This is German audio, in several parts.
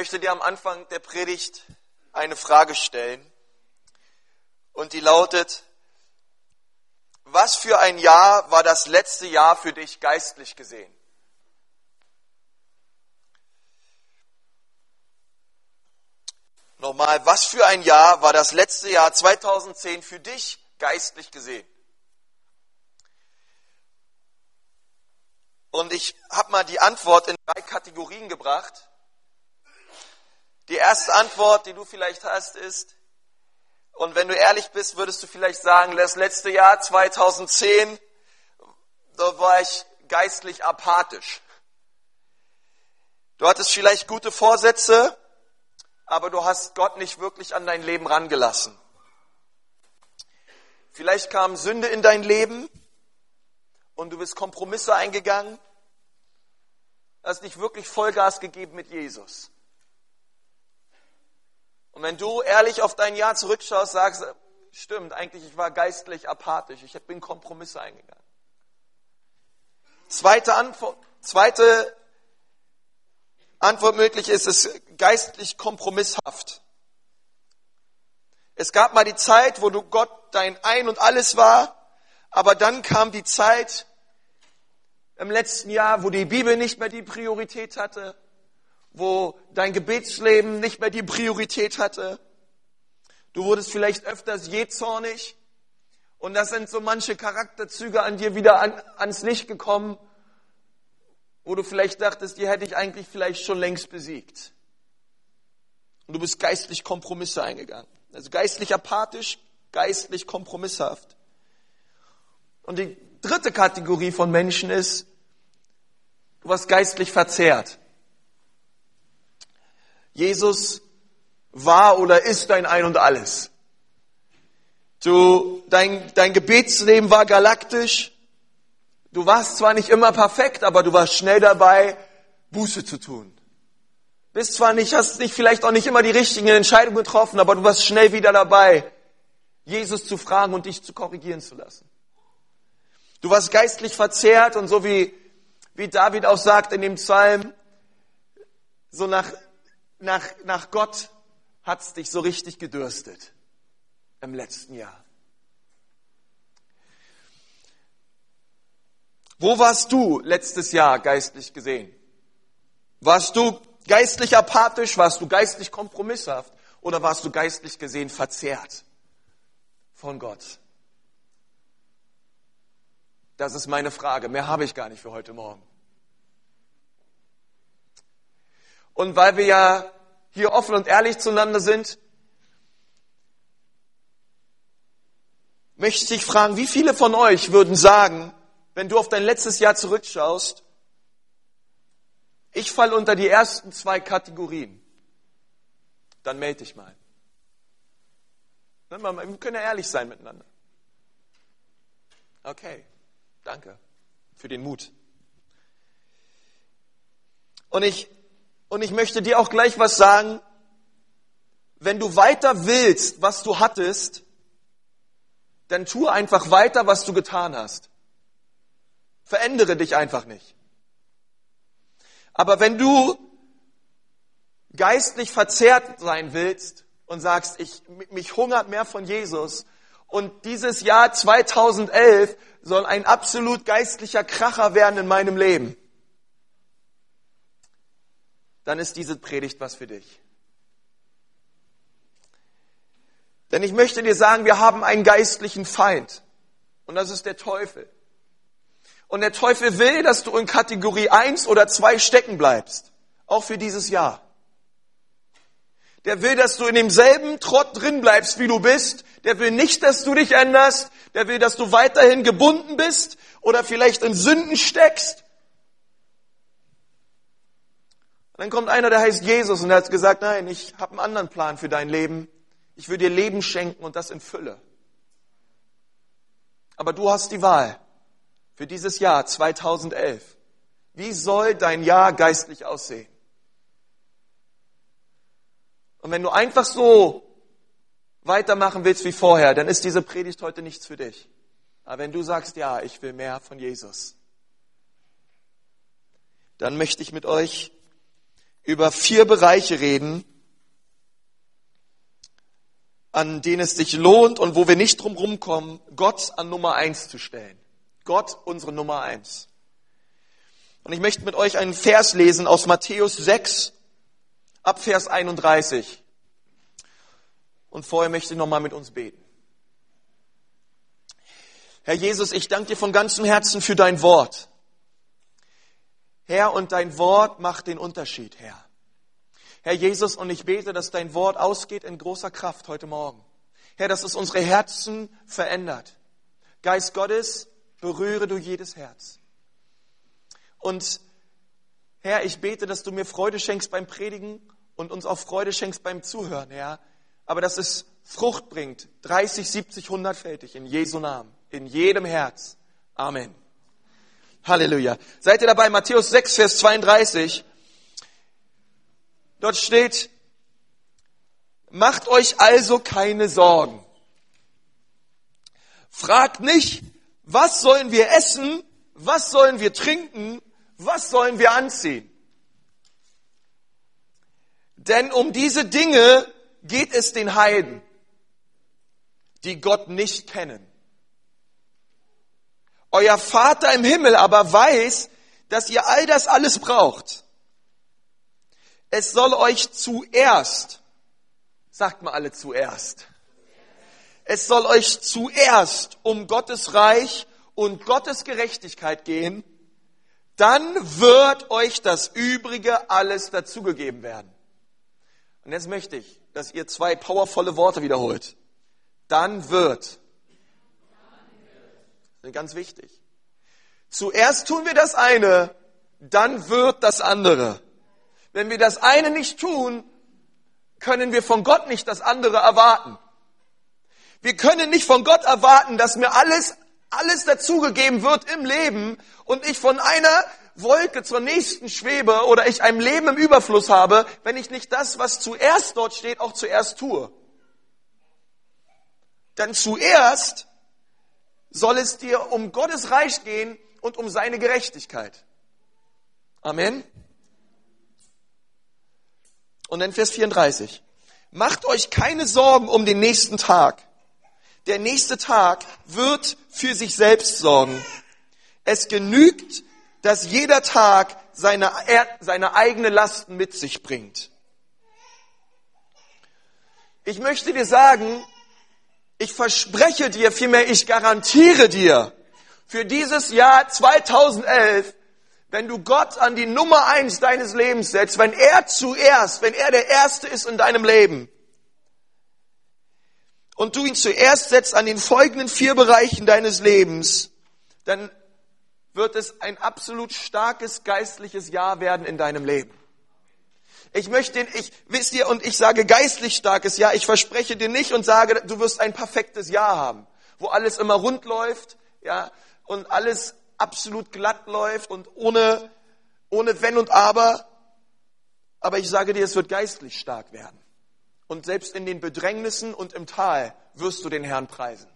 möchte dir am Anfang der Predigt eine Frage stellen. Und die lautet, was für ein Jahr war das letzte Jahr für dich geistlich gesehen? Nochmal, was für ein Jahr war das letzte Jahr 2010 für dich geistlich gesehen? Und ich habe mal die Antwort in drei Kategorien gebracht. Die erste Antwort, die du vielleicht hast, ist, und wenn du ehrlich bist, würdest du vielleicht sagen, das letzte Jahr 2010, da war ich geistlich apathisch. Du hattest vielleicht gute Vorsätze, aber du hast Gott nicht wirklich an dein Leben rangelassen. Vielleicht kam Sünde in dein Leben und du bist Kompromisse eingegangen, hast nicht wirklich Vollgas gegeben mit Jesus. Und wenn du ehrlich auf dein Jahr zurückschaust, sagst, stimmt, eigentlich ich war geistlich apathisch, ich bin Kompromisse eingegangen. Zweite Antwort, zweite Antwort möglich ist, es geistlich kompromisshaft. Es gab mal die Zeit, wo du Gott dein Ein und alles war, aber dann kam die Zeit im letzten Jahr, wo die Bibel nicht mehr die Priorität hatte, wo dein Gebetsleben nicht mehr die Priorität hatte. Du wurdest vielleicht öfters jähzornig und das sind so manche Charakterzüge an dir wieder an, ans Licht gekommen, wo du vielleicht dachtest, die hätte ich eigentlich vielleicht schon längst besiegt. Und du bist geistlich Kompromisse eingegangen. Also geistlich apathisch, geistlich kompromisshaft. Und die dritte Kategorie von Menschen ist, du warst geistlich verzerrt. Jesus war oder ist dein Ein und Alles. Du, dein, dein Gebetsleben war galaktisch. Du warst zwar nicht immer perfekt, aber du warst schnell dabei, Buße zu tun. Bist zwar nicht, hast nicht vielleicht auch nicht immer die richtigen Entscheidungen getroffen, aber du warst schnell wieder dabei, Jesus zu fragen und dich zu korrigieren zu lassen. Du warst geistlich verzehrt und so wie, wie David auch sagt in dem Psalm, so nach nach, nach Gott hat's dich so richtig gedürstet im letzten Jahr. Wo warst du letztes Jahr geistlich gesehen? Warst du geistlich apathisch? Warst du geistlich kompromisshaft? Oder warst du geistlich gesehen verzerrt von Gott? Das ist meine Frage. Mehr habe ich gar nicht für heute Morgen. Und weil wir ja hier offen und ehrlich zueinander sind, möchte ich dich fragen, wie viele von euch würden sagen, wenn du auf dein letztes Jahr zurückschaust, ich falle unter die ersten zwei Kategorien. Dann melde dich mal. Wir können ja ehrlich sein miteinander. Okay, danke für den Mut. Und ich und ich möchte dir auch gleich was sagen. Wenn du weiter willst, was du hattest, dann tu einfach weiter, was du getan hast. Verändere dich einfach nicht. Aber wenn du geistlich verzerrt sein willst und sagst, ich, mich hungert mehr von Jesus und dieses Jahr 2011 soll ein absolut geistlicher Kracher werden in meinem Leben, dann ist diese Predigt was für dich. Denn ich möchte dir sagen, wir haben einen geistlichen Feind. Und das ist der Teufel. Und der Teufel will, dass du in Kategorie 1 oder 2 stecken bleibst. Auch für dieses Jahr. Der will, dass du in demselben Trott drin bleibst, wie du bist. Der will nicht, dass du dich änderst. Der will, dass du weiterhin gebunden bist oder vielleicht in Sünden steckst dann kommt einer, der heißt Jesus und der hat gesagt, nein, ich habe einen anderen Plan für dein Leben. Ich will dir Leben schenken und das in Fülle. Aber du hast die Wahl für dieses Jahr 2011. Wie soll dein Jahr geistlich aussehen? Und wenn du einfach so weitermachen willst wie vorher, dann ist diese Predigt heute nichts für dich. Aber wenn du sagst, ja, ich will mehr von Jesus, dann möchte ich mit euch über vier Bereiche reden, an denen es sich lohnt und wo wir nicht drum rumkommen, Gott an Nummer eins zu stellen. Gott unsere Nummer eins. Und ich möchte mit euch einen Vers lesen aus Matthäus 6, ab Vers 31. Und vorher möchte ich nochmal mit uns beten. Herr Jesus, ich danke dir von ganzem Herzen für dein Wort. Herr, und dein Wort macht den Unterschied, Herr. Herr Jesus, und ich bete, dass dein Wort ausgeht in großer Kraft heute Morgen. Herr, dass es unsere Herzen verändert. Geist Gottes, berühre du jedes Herz. Und Herr, ich bete, dass du mir Freude schenkst beim Predigen und uns auch Freude schenkst beim Zuhören, Herr. Aber dass es Frucht bringt, 30, 70, 100-fältig, in Jesu Namen, in jedem Herz. Amen. Halleluja. Seid ihr dabei? Matthäus 6, Vers 32. Dort steht, macht euch also keine Sorgen. Fragt nicht, was sollen wir essen, was sollen wir trinken, was sollen wir anziehen. Denn um diese Dinge geht es den Heiden, die Gott nicht kennen. Euer Vater im Himmel aber weiß, dass ihr all das alles braucht. Es soll euch zuerst, sagt mal alle zuerst, es soll euch zuerst um Gottes Reich und Gottes Gerechtigkeit gehen, dann wird euch das Übrige alles dazugegeben werden. Und jetzt möchte ich, dass ihr zwei powervolle Worte wiederholt. Dann wird. Ganz wichtig. Zuerst tun wir das eine, dann wird das andere. Wenn wir das eine nicht tun, können wir von Gott nicht das andere erwarten. Wir können nicht von Gott erwarten, dass mir alles, alles dazugegeben wird im Leben und ich von einer Wolke zur nächsten schwebe oder ich ein Leben im Überfluss habe, wenn ich nicht das, was zuerst dort steht, auch zuerst tue. Denn zuerst soll es dir um Gottes Reich gehen und um seine Gerechtigkeit. Amen. Und dann Vers 34. Macht euch keine Sorgen um den nächsten Tag. Der nächste Tag wird für sich selbst sorgen. Es genügt, dass jeder Tag seine, seine eigene Lasten mit sich bringt. Ich möchte dir sagen, ich verspreche dir, vielmehr ich garantiere dir, für dieses Jahr 2011 wenn du Gott an die Nummer eins deines Lebens setzt, wenn er zuerst, wenn er der Erste ist in deinem Leben, und du ihn zuerst setzt an den folgenden vier Bereichen deines Lebens, dann wird es ein absolut starkes geistliches Jahr werden in deinem Leben. Ich möchte, ich, wisst ihr, und ich sage geistlich starkes Jahr, ich verspreche dir nicht und sage, du wirst ein perfektes Jahr haben, wo alles immer rund läuft, ja, und alles absolut glatt läuft und ohne, ohne Wenn und Aber. Aber ich sage dir, es wird geistlich stark werden. Und selbst in den Bedrängnissen und im Tal wirst du den Herrn preisen.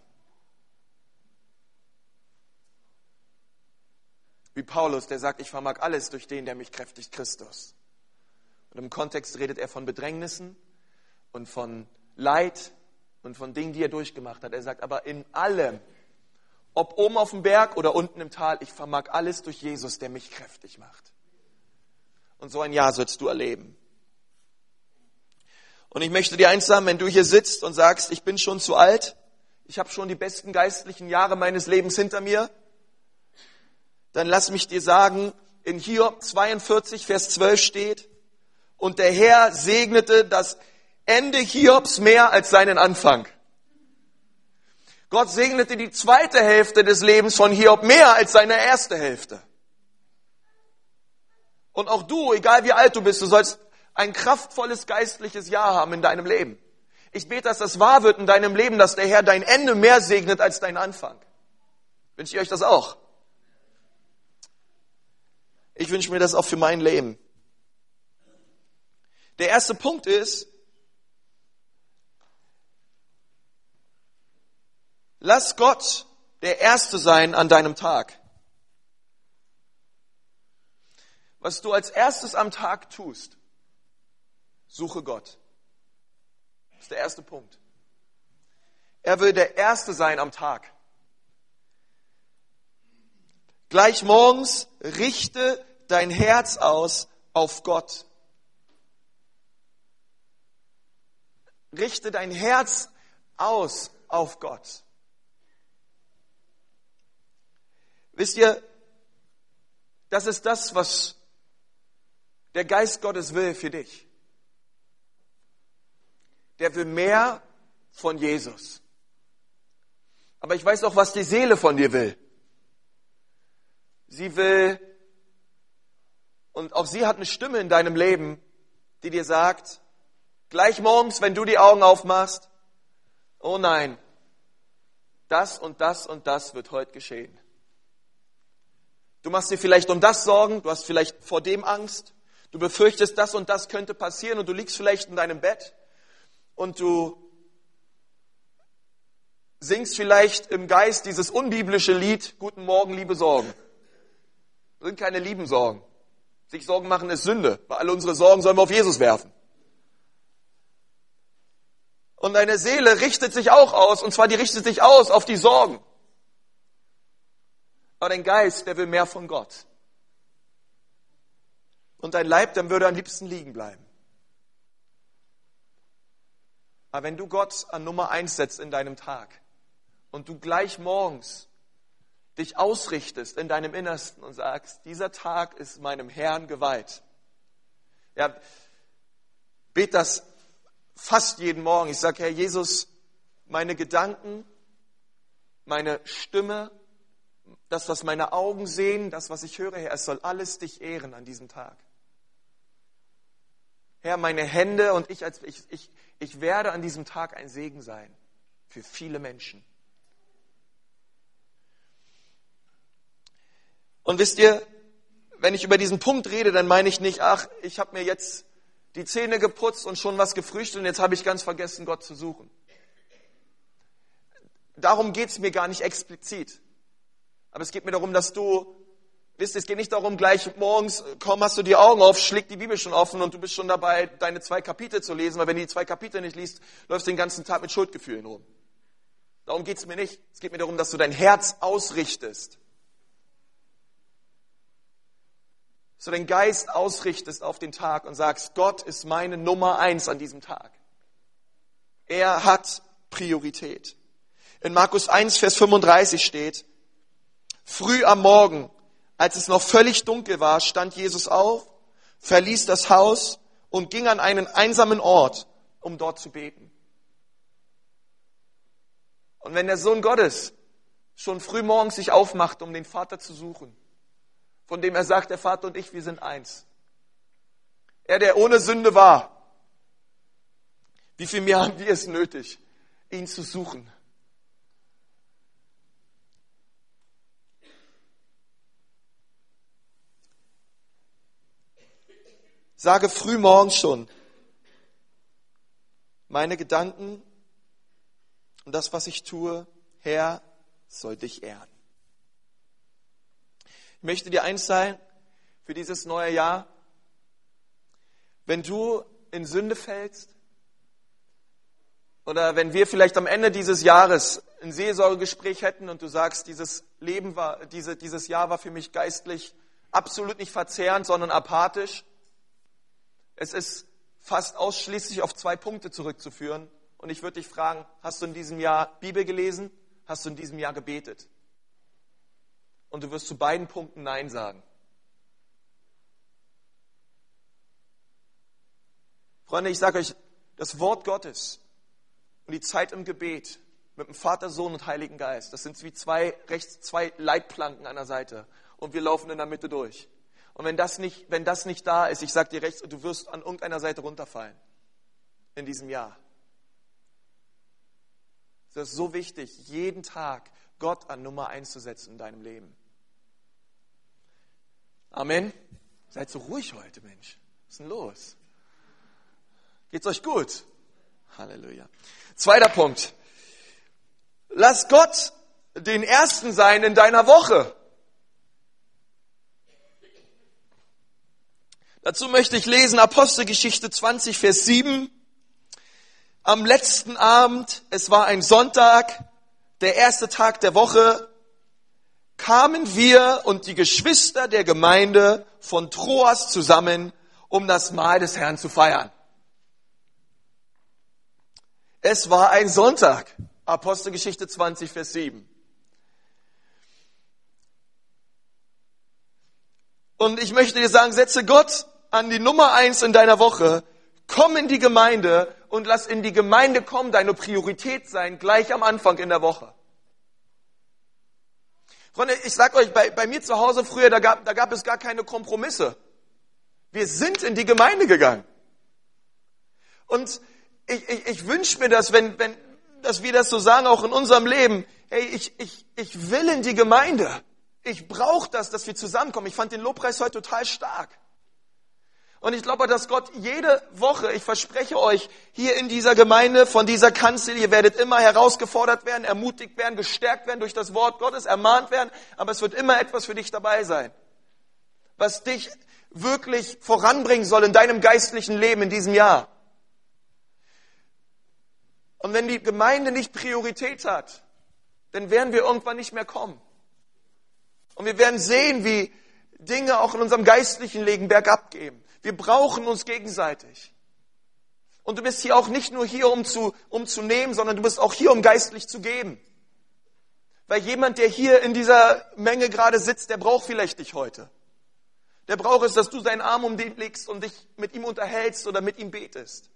Wie Paulus, der sagt, ich vermag alles durch den, der mich kräftigt, Christus. Und im Kontext redet er von Bedrängnissen und von Leid und von Dingen, die er durchgemacht hat. Er sagt, aber in allem ob oben auf dem Berg oder unten im Tal, ich vermag alles durch Jesus, der mich kräftig macht. Und so ein Jahr sollst du erleben. Und ich möchte dir eins sagen, wenn du hier sitzt und sagst, ich bin schon zu alt, ich habe schon die besten geistlichen Jahre meines Lebens hinter mir, dann lass mich dir sagen, in Hiob 42, Vers 12 steht, und der Herr segnete das Ende Hiobs mehr als seinen Anfang. Gott segnete die zweite Hälfte des Lebens von Hiob mehr als seine erste Hälfte. Und auch du, egal wie alt du bist, du sollst ein kraftvolles geistliches Jahr haben in deinem Leben. Ich bete, dass das wahr wird in deinem Leben, dass der Herr dein Ende mehr segnet als dein Anfang. Wünsche ich euch das auch? Ich wünsche mir das auch für mein Leben. Der erste Punkt ist, Lass Gott der Erste sein an deinem Tag. Was du als erstes am Tag tust, Suche Gott. Das ist der erste Punkt. Er will der Erste sein am Tag. Gleich morgens richte dein Herz aus auf Gott. Richte dein Herz aus auf Gott. Wisst ihr, das ist das, was der Geist Gottes will für dich. Der will mehr von Jesus. Aber ich weiß auch, was die Seele von dir will. Sie will, und auch sie hat eine Stimme in deinem Leben, die dir sagt, gleich morgens, wenn du die Augen aufmachst, oh nein, das und das und das wird heute geschehen. Du machst dir vielleicht um das Sorgen, du hast vielleicht vor dem Angst, du befürchtest, das und das könnte passieren und du liegst vielleicht in deinem Bett und du singst vielleicht im Geist dieses unbiblische Lied, Guten Morgen, liebe Sorgen. Das sind keine lieben Sorgen. Sich Sorgen machen ist Sünde, weil alle unsere Sorgen sollen wir auf Jesus werfen. Und deine Seele richtet sich auch aus, und zwar die richtet sich aus auf die Sorgen. Aber dein Geist, der will mehr von Gott. Und dein Leib, dann würde am liebsten liegen bleiben. Aber wenn du Gott an Nummer eins setzt in deinem Tag und du gleich morgens dich ausrichtest in deinem Innersten und sagst, dieser Tag ist meinem Herrn geweiht. Ja, bet das fast jeden Morgen. Ich sage, Herr Jesus, meine Gedanken, meine Stimme, das, was meine Augen sehen, das, was ich höre, Herr, es soll alles dich ehren an diesem Tag. Herr, meine Hände und ich, als, ich, ich, ich werde an diesem Tag ein Segen sein für viele Menschen. Und wisst ihr, wenn ich über diesen Punkt rede, dann meine ich nicht, ach, ich habe mir jetzt die Zähne geputzt und schon was gefrühstückt und jetzt habe ich ganz vergessen, Gott zu suchen. Darum geht es mir gar nicht explizit. Aber es geht mir darum, dass du, wisst, es geht nicht darum, gleich morgens, komm, hast du die Augen auf, schlägt die Bibel schon offen und du bist schon dabei, deine zwei Kapitel zu lesen, weil wenn du die zwei Kapitel nicht liest, läufst du den ganzen Tag mit Schuldgefühlen rum. Darum geht es mir nicht. Es geht mir darum, dass du dein Herz ausrichtest. Du deinen Geist ausrichtest auf den Tag und sagst, Gott ist meine Nummer eins an diesem Tag. Er hat Priorität. In Markus 1, Vers 35 steht, Früh am Morgen, als es noch völlig dunkel war, stand Jesus auf, verließ das Haus und ging an einen einsamen Ort, um dort zu beten. Und wenn der Sohn Gottes schon früh morgens sich aufmacht, um den Vater zu suchen, von dem er sagt, der Vater und ich, wir sind eins. Er, der ohne Sünde war, wie viel mehr haben wir es nötig, ihn zu suchen? Sage früh morgens schon, meine Gedanken und das, was ich tue, Herr, soll dich ehren. Möchte dir eins sein für dieses neue Jahr. Wenn du in Sünde fällst, oder wenn wir vielleicht am Ende dieses Jahres ein Seelsorgegespräch hätten und du sagst, dieses Leben war, diese, dieses Jahr war für mich geistlich absolut nicht verzehrend, sondern apathisch, es ist fast ausschließlich auf zwei Punkte zurückzuführen. Und ich würde dich fragen, hast du in diesem Jahr Bibel gelesen? Hast du in diesem Jahr gebetet? Und du wirst zu beiden Punkten Nein sagen. Freunde, ich sage euch, das Wort Gottes und die Zeit im Gebet mit dem Vater, Sohn und Heiligen Geist, das sind wie zwei, rechts, zwei Leitplanken an der Seite. Und wir laufen in der Mitte durch. Und wenn das nicht, wenn das nicht da ist, ich sag dir rechts, du wirst an irgendeiner Seite runterfallen in diesem Jahr. Es ist so wichtig, jeden Tag Gott an Nummer eins zu setzen in deinem Leben. Amen. Seid so ruhig heute, Mensch. Was ist denn los? Geht's euch gut? Halleluja. Zweiter Punkt. Lass Gott den Ersten sein in deiner Woche. Dazu möchte ich lesen Apostelgeschichte 20, Vers 7. Am letzten Abend, es war ein Sonntag, der erste Tag der Woche, kamen wir und die Geschwister der Gemeinde von Troas zusammen, um das Mahl des Herrn zu feiern. Es war ein Sonntag. Apostelgeschichte 20, Vers 7. Und ich möchte dir sagen, setze Gott an die Nummer eins in deiner Woche. Komm in die Gemeinde und lass in die Gemeinde kommen deine Priorität sein, gleich am Anfang in der Woche. Freunde, ich sag euch, bei, bei mir zu Hause früher, da gab, da gab es gar keine Kompromisse. Wir sind in die Gemeinde gegangen. Und ich, ich, ich wünsche mir das, wenn, wenn, dass wir das so sagen, auch in unserem Leben. Hey, ich, ich, ich will in die Gemeinde. Ich brauche das, dass wir zusammenkommen. Ich fand den Lobpreis heute total stark. Und ich glaube, dass Gott jede Woche, ich verspreche euch, hier in dieser Gemeinde, von dieser Kanzel, ihr werdet immer herausgefordert werden, ermutigt werden, gestärkt werden durch das Wort Gottes, ermahnt werden, aber es wird immer etwas für dich dabei sein, was dich wirklich voranbringen soll in deinem geistlichen Leben in diesem Jahr. Und wenn die Gemeinde nicht Priorität hat, dann werden wir irgendwann nicht mehr kommen. Und wir werden sehen, wie Dinge auch in unserem geistlichen Leben bergab gehen. Wir brauchen uns gegenseitig. Und du bist hier auch nicht nur hier, um zu, um zu nehmen, sondern du bist auch hier, um geistlich zu geben. Weil jemand, der hier in dieser Menge gerade sitzt, der braucht vielleicht dich heute. Der braucht es, dass du deinen Arm um den legst und dich mit ihm unterhältst oder mit ihm betest.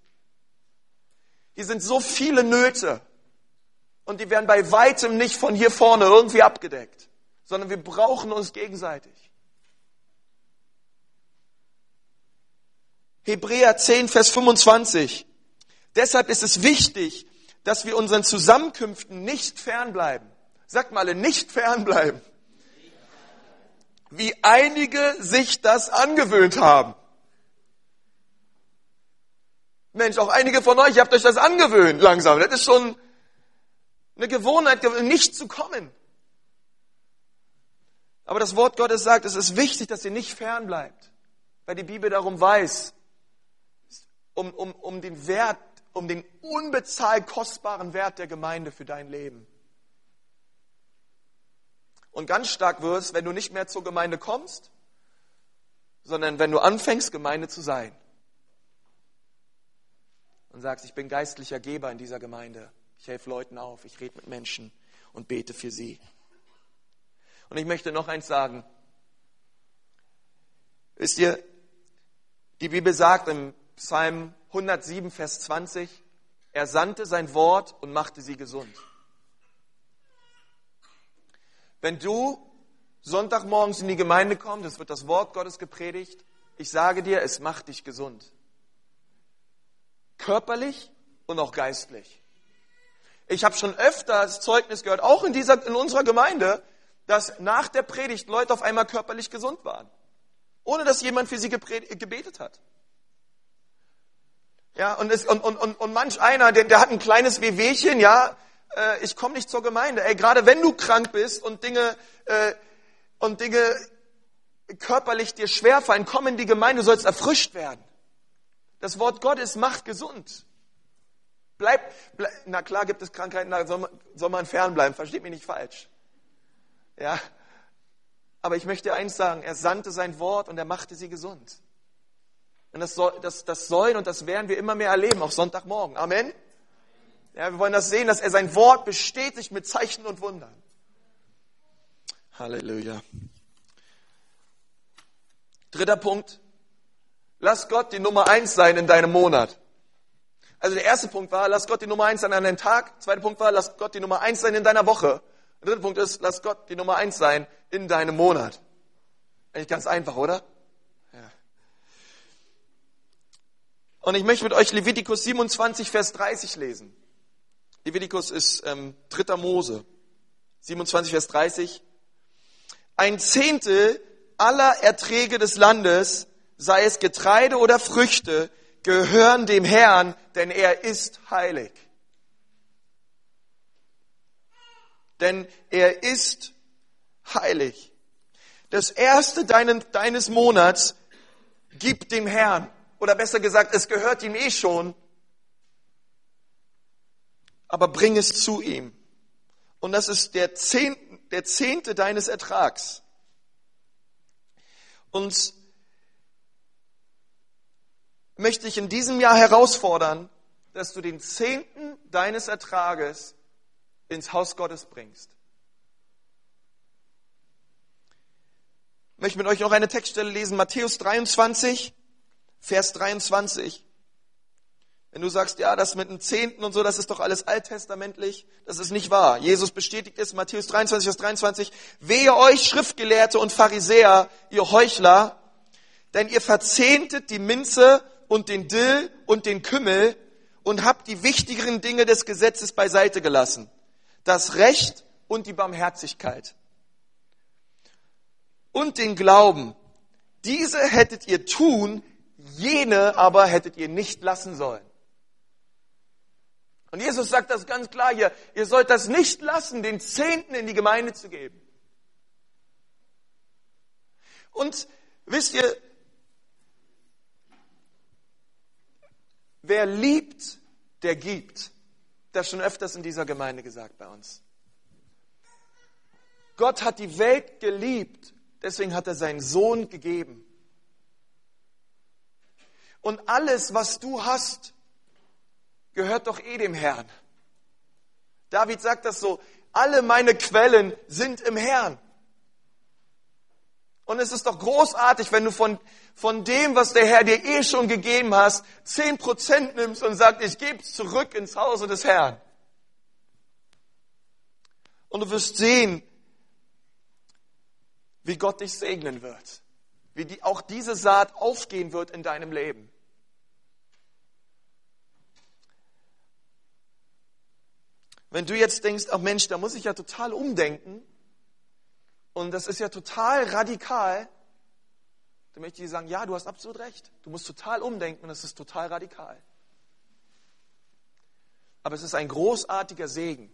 Hier sind so viele Nöte und die werden bei weitem nicht von hier vorne irgendwie abgedeckt, sondern wir brauchen uns gegenseitig. Hebräer 10, Vers 25. Deshalb ist es wichtig, dass wir unseren Zusammenkünften nicht fernbleiben. Sagt mal alle, nicht fernbleiben. Wie einige sich das angewöhnt haben. Mensch, auch einige von euch habt euch das angewöhnt langsam. Das ist schon eine Gewohnheit, nicht zu kommen. Aber das Wort Gottes sagt, es ist wichtig, dass ihr nicht fernbleibt, weil die Bibel darum weiß, um, um, um den Wert, um den unbezahlt kostbaren Wert der Gemeinde für dein Leben. Und ganz stark wirst, wenn du nicht mehr zur Gemeinde kommst, sondern wenn du anfängst, Gemeinde zu sein. Und sagst, ich bin geistlicher Geber in dieser Gemeinde. Ich helfe Leuten auf, ich rede mit Menschen und bete für sie. Und ich möchte noch eins sagen. Wisst ihr, die Bibel sagt im Psalm 107, Vers 20, er sandte sein Wort und machte sie gesund. Wenn du Sonntagmorgens in die Gemeinde kommst, es wird das Wort Gottes gepredigt, ich sage dir, es macht dich gesund. Körperlich und auch geistlich. Ich habe schon öfter das Zeugnis gehört, auch in, dieser, in unserer Gemeinde, dass nach der Predigt Leute auf einmal körperlich gesund waren, ohne dass jemand für sie gebetet hat. Ja, und, es, und, und, und, und manch einer, der, der hat ein kleines Wehwehchen, ja, äh, ich komme nicht zur Gemeinde. Ey, gerade wenn du krank bist und Dinge, äh, und Dinge körperlich dir schwerfallen, komm in die Gemeinde, du sollst erfrischt werden. Das Wort Gottes macht gesund. Bleib, bleib na klar gibt es Krankheiten, da soll man, soll man fernbleiben, versteht mich nicht falsch. Ja, aber ich möchte eins sagen, er sandte sein Wort und er machte sie gesund. Und das, soll, das, das sollen und das werden wir immer mehr erleben, auch Sonntagmorgen. Amen. Ja, wir wollen das sehen, dass er sein Wort bestätigt mit Zeichen und Wundern. Halleluja. Dritter Punkt. Lass Gott die Nummer eins sein in deinem Monat. Also der erste Punkt war, lass Gott die Nummer eins sein an deinem Tag. Zweiter Punkt war, lass Gott die Nummer eins sein in deiner Woche. Der dritte Punkt ist, lass Gott die Nummer eins sein in deinem Monat. Eigentlich ganz einfach, oder? Und ich möchte mit euch Levitikus 27, Vers 30 lesen. Levitikus ist ähm, 3. Mose, 27, Vers 30. Ein Zehntel aller Erträge des Landes, sei es Getreide oder Früchte, gehören dem Herrn, denn er ist heilig. Denn er ist heilig. Das erste deines Monats gib dem Herrn. Oder besser gesagt, es gehört ihm eh schon. Aber bring es zu ihm. Und das ist der Zehnte, der Zehnte deines Ertrags. Und möchte ich in diesem Jahr herausfordern, dass du den Zehnten deines Ertrages ins Haus Gottes bringst. Ich möchte mit euch noch eine Textstelle lesen, Matthäus 23, Vers 23. Wenn du sagst, ja, das mit dem Zehnten und so, das ist doch alles alttestamentlich, das ist nicht wahr. Jesus bestätigt es, Matthäus 23, Vers 23, wehe euch, Schriftgelehrte und Pharisäer, ihr Heuchler, denn ihr verzehntet die Minze und den Dill und den Kümmel und habt die wichtigeren Dinge des Gesetzes beiseite gelassen. Das Recht und die Barmherzigkeit. Und den Glauben. Diese hättet ihr tun, jene aber hättet ihr nicht lassen sollen. Und Jesus sagt das ganz klar hier, ihr sollt das nicht lassen, den Zehnten in die Gemeinde zu geben. Und wisst ihr, wer liebt, der gibt. Das schon öfters in dieser Gemeinde gesagt bei uns. Gott hat die Welt geliebt, deswegen hat er seinen Sohn gegeben. Und alles, was du hast, gehört doch eh dem Herrn. David sagt das so, alle meine Quellen sind im Herrn. Und es ist doch großartig, wenn du von, von dem, was der Herr dir eh schon gegeben hast, zehn Prozent nimmst und sagst, ich gebe es zurück ins Hause des Herrn. Und du wirst sehen, wie Gott dich segnen wird, wie die, auch diese Saat aufgehen wird in deinem Leben. Wenn du jetzt denkst, ach Mensch, da muss ich ja total umdenken und das ist ja total radikal, dann möchte ich dir sagen, ja, du hast absolut recht. Du musst total umdenken und das ist total radikal. Aber es ist ein großartiger Segen,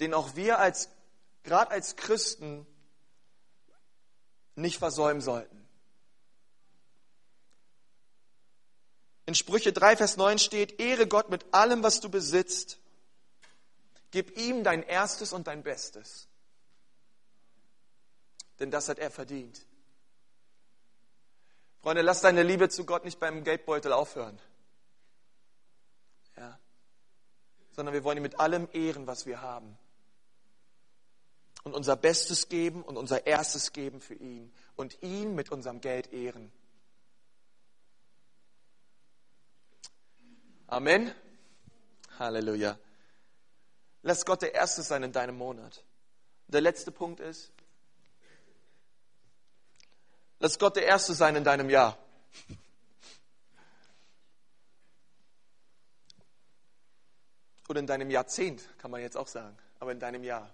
den auch wir als, gerade als Christen, nicht versäumen sollten. In Sprüche 3, Vers 9 steht, Ehre Gott mit allem, was du besitzt. Gib ihm dein Erstes und dein Bestes. Denn das hat er verdient. Freunde, lass deine Liebe zu Gott nicht beim Geldbeutel aufhören. Ja. Sondern wir wollen ihn mit allem ehren, was wir haben. Und unser Bestes geben und unser Erstes geben für ihn. Und ihn mit unserem Geld ehren. Amen. Halleluja. Lass Gott der Erste sein in deinem Monat. Der letzte Punkt ist, lass Gott der Erste sein in deinem Jahr. Oder in deinem Jahrzehnt, kann man jetzt auch sagen, aber in deinem Jahr.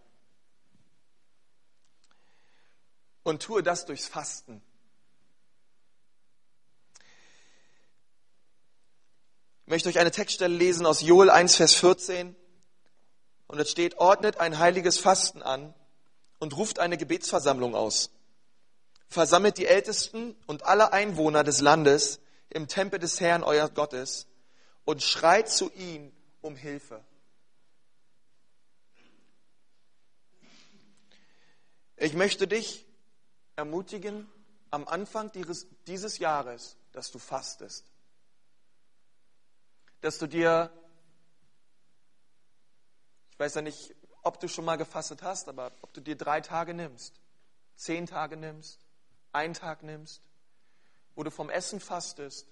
Und tue das durchs Fasten. Ich möchte euch eine Textstelle lesen aus Joel 1, Vers 14. Und es steht, ordnet ein heiliges Fasten an und ruft eine Gebetsversammlung aus. Versammelt die Ältesten und alle Einwohner des Landes im Tempel des Herrn, euer Gottes, und schreit zu ihm um Hilfe. Ich möchte dich ermutigen, am Anfang dieses Jahres, dass du fastest dass du dir, ich weiß ja nicht, ob du schon mal gefastet hast, aber ob du dir drei Tage nimmst, zehn Tage nimmst, einen Tag nimmst, wo du vom Essen fastest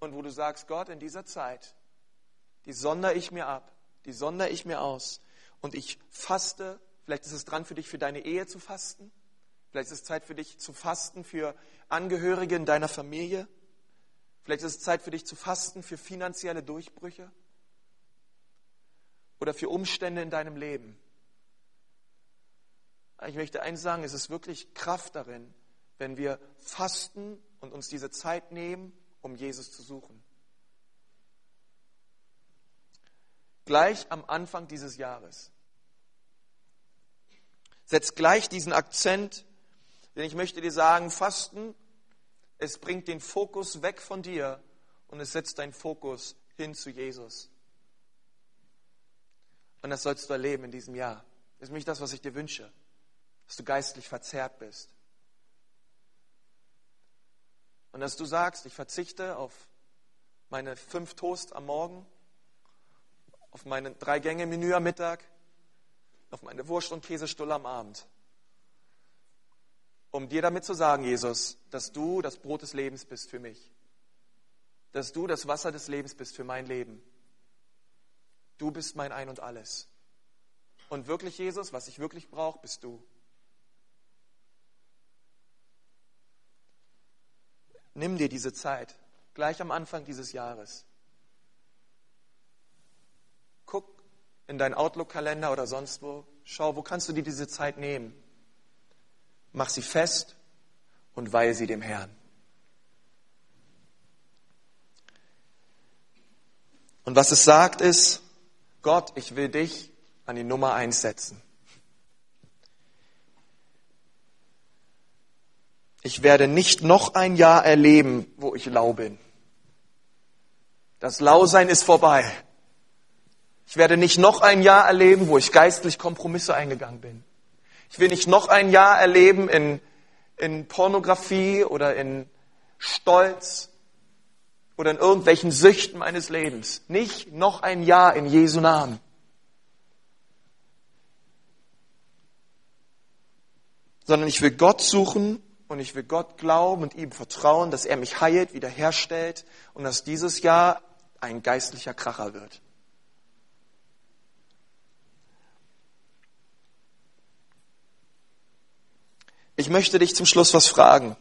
und wo du sagst, Gott, in dieser Zeit, die sondere ich mir ab, die sondere ich mir aus und ich faste, vielleicht ist es dran für dich, für deine Ehe zu fasten, vielleicht ist es Zeit für dich zu fasten für Angehörige in deiner Familie, Vielleicht ist es Zeit für dich zu fasten für finanzielle Durchbrüche oder für Umstände in deinem Leben. Ich möchte eins sagen, es ist wirklich Kraft darin, wenn wir fasten und uns diese Zeit nehmen, um Jesus zu suchen. Gleich am Anfang dieses Jahres. Setz gleich diesen Akzent Denn ich möchte dir sagen, Fasten, es bringt den Fokus weg von dir und es setzt deinen Fokus hin zu Jesus. Und das sollst du erleben in diesem Jahr. Das ist nämlich das, was ich dir wünsche, dass du geistlich verzerrt bist. Und dass du sagst, ich verzichte auf meine fünf Toast am Morgen, auf meine drei Gänge Menü am Mittag, auf meine Wurst- und Käsestulle am Abend. Um dir damit zu sagen, Jesus, dass du das Brot des Lebens bist für mich. Dass du das Wasser des Lebens bist für mein Leben. Du bist mein Ein und alles. Und wirklich, Jesus, was ich wirklich brauche, bist du. Nimm dir diese Zeit, gleich am Anfang dieses Jahres. Guck in deinen Outlook-Kalender oder sonst wo. Schau, wo kannst du dir diese Zeit nehmen? Mach sie fest und weihe sie dem Herrn. Und was es sagt ist, Gott, ich will dich an die Nummer eins setzen. Ich werde nicht noch ein Jahr erleben, wo ich lau bin. Das Lausein ist vorbei. Ich werde nicht noch ein Jahr erleben, wo ich geistlich Kompromisse eingegangen bin. Ich will nicht noch ein Jahr erleben in, in Pornografie oder in Stolz oder in irgendwelchen Süchten meines Lebens. Nicht noch ein Jahr in Jesu Namen. Sondern ich will Gott suchen und ich will Gott glauben und ihm vertrauen, dass er mich heilt, wiederherstellt und dass dieses Jahr ein geistlicher Kracher wird. Ich möchte dich zum Schluss was fragen.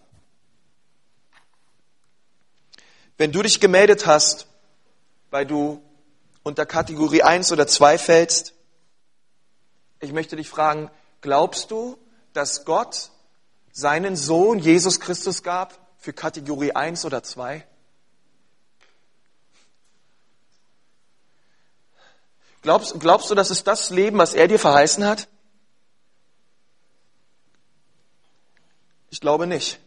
Wenn du dich gemeldet hast, weil du unter Kategorie 1 oder 2 fällst, ich möchte dich fragen, glaubst du, dass Gott seinen Sohn Jesus Christus gab für Kategorie 1 oder 2? Glaubst, glaubst du, das ist das Leben, was er dir verheißen hat? Ich glaube nicht.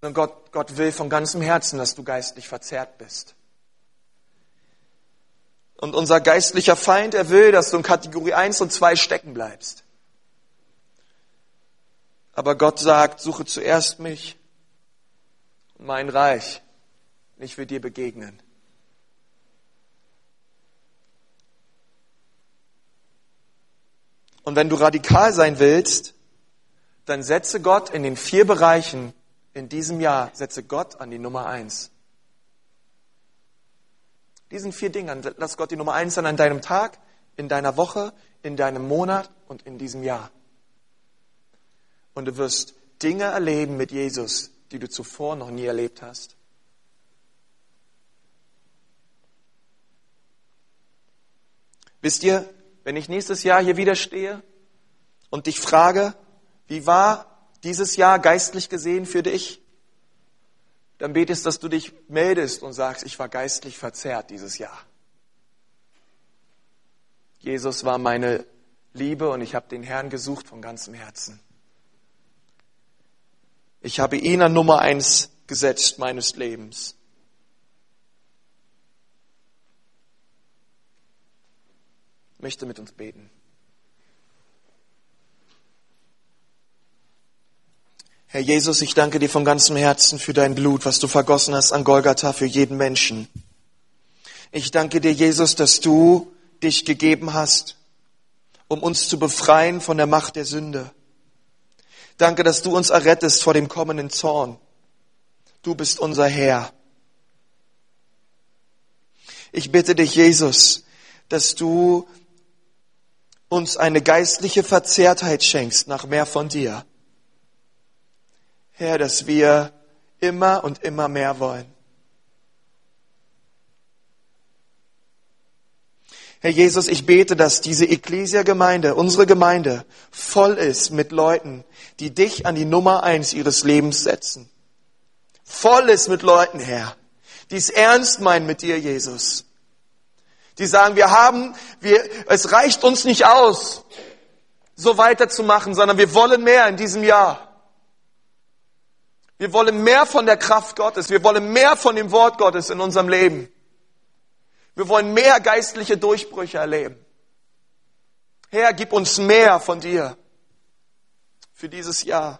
Und Gott, Gott will von ganzem Herzen, dass du geistlich verzerrt bist. Und unser geistlicher Feind, er will, dass du in Kategorie 1 und 2 stecken bleibst. Aber Gott sagt, suche zuerst mich und mein Reich. Ich will dir begegnen. Und wenn du radikal sein willst, dann setze Gott in den vier Bereichen in diesem Jahr, setze Gott an die Nummer eins. Diesen vier Dingen, lass Gott die Nummer eins sein an deinem Tag, in deiner Woche, in deinem Monat und in diesem Jahr. Und du wirst Dinge erleben mit Jesus, die du zuvor noch nie erlebt hast. Wisst ihr, wenn ich nächstes Jahr hier wieder stehe und dich frage, wie war dieses Jahr geistlich gesehen für dich? Dann betest, dass du dich meldest und sagst, ich war geistlich verzerrt dieses Jahr. Jesus war meine Liebe und ich habe den Herrn gesucht von ganzem Herzen. Ich habe ihn an Nummer eins gesetzt meines Lebens. Ich möchte mit uns beten. Herr Jesus, ich danke dir von ganzem Herzen für dein Blut, was du vergossen hast an Golgatha für jeden Menschen. Ich danke dir, Jesus, dass du dich gegeben hast, um uns zu befreien von der Macht der Sünde. Danke, dass du uns errettest vor dem kommenden Zorn. Du bist unser Herr. Ich bitte dich, Jesus, dass du uns eine geistliche Verzerrtheit schenkst nach mehr von dir. Herr, dass wir immer und immer mehr wollen. Herr Jesus, ich bete, dass diese Ecclesia-Gemeinde, unsere Gemeinde, voll ist mit Leuten, die dich an die Nummer eins ihres Lebens setzen. Voll ist mit Leuten, Herr, die es ernst meinen mit dir, Jesus. Die sagen, wir haben, wir, es reicht uns nicht aus. so weiterzumachen, sondern wir wollen mehr in diesem Jahr. Wir wollen mehr von der Kraft Gottes. Wir wollen mehr von dem Wort Gottes in unserem Leben. Wir wollen mehr geistliche Durchbrüche erleben. Herr, gib uns mehr von dir für dieses Jahr.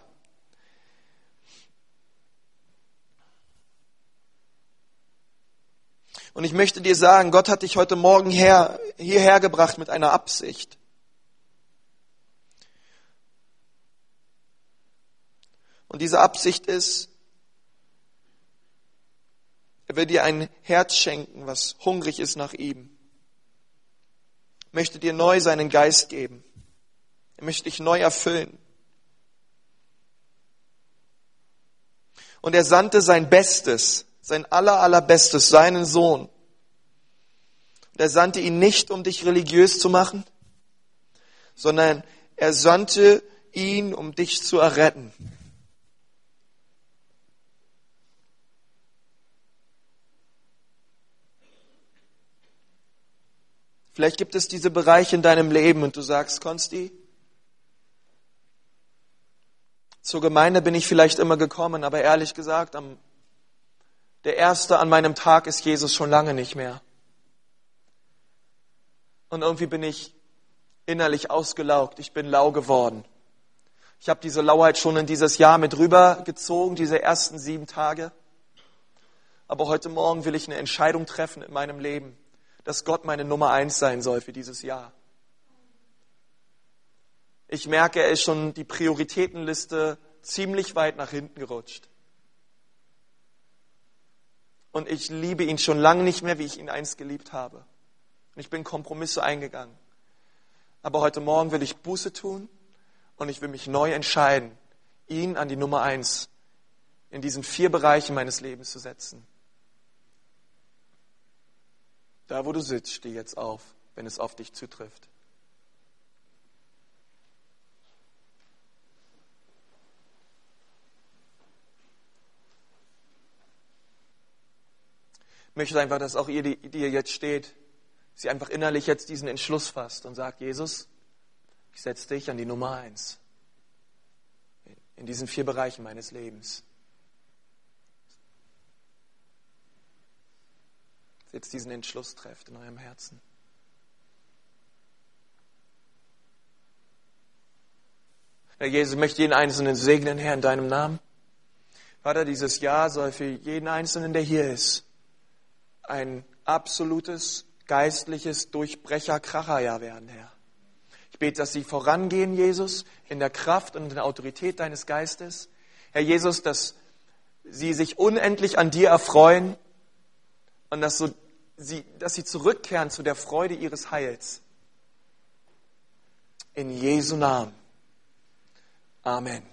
Und ich möchte dir sagen, Gott hat dich heute Morgen her, hierher gebracht mit einer Absicht. Und diese Absicht ist, er will dir ein Herz schenken, was hungrig ist nach ihm. Er möchte dir neu seinen Geist geben. Er möchte dich neu erfüllen. Und er sandte sein Bestes, sein aller, allerbestes, seinen Sohn. Und er sandte ihn nicht, um dich religiös zu machen, sondern er sandte ihn, um dich zu erretten. Vielleicht gibt es diese Bereiche in deinem Leben und du sagst, Konsti, zur Gemeinde bin ich vielleicht immer gekommen, aber ehrlich gesagt, am, der Erste an meinem Tag ist Jesus schon lange nicht mehr. Und irgendwie bin ich innerlich ausgelaugt, ich bin lau geworden. Ich habe diese Lauheit schon in dieses Jahr mit rübergezogen, diese ersten sieben Tage. Aber heute Morgen will ich eine Entscheidung treffen in meinem Leben dass Gott meine Nummer eins sein soll für dieses Jahr. Ich merke, er ist schon die Prioritätenliste ziemlich weit nach hinten gerutscht. Und ich liebe ihn schon lange nicht mehr, wie ich ihn einst geliebt habe. Und ich bin Kompromisse eingegangen. Aber heute Morgen will ich Buße tun und ich will mich neu entscheiden, ihn an die Nummer eins in diesen vier Bereichen meines Lebens zu setzen. Da, wo du sitzt, steh jetzt auf, wenn es auf dich zutrifft. Ich möchte einfach, dass auch ihr, die, die ihr jetzt steht, sie einfach innerlich jetzt diesen Entschluss fasst und sagt, Jesus, ich setze dich an die Nummer eins in diesen vier Bereichen meines Lebens. Jetzt diesen Entschluss trefft in eurem Herzen. Herr Jesus, ich möchte jeden Einzelnen segnen, Herr, in deinem Namen. Vater, dieses Jahr soll für jeden Einzelnen, der hier ist, ein absolutes, geistliches Durchbrecher-Kracherjahr werden, Herr. Ich bete, dass sie vorangehen, Jesus, in der Kraft und in der Autorität deines Geistes. Herr Jesus, dass sie sich unendlich an dir erfreuen und dass so sie, dass sie zurückkehren zu der Freude ihres Heils. In Jesu Namen. Amen.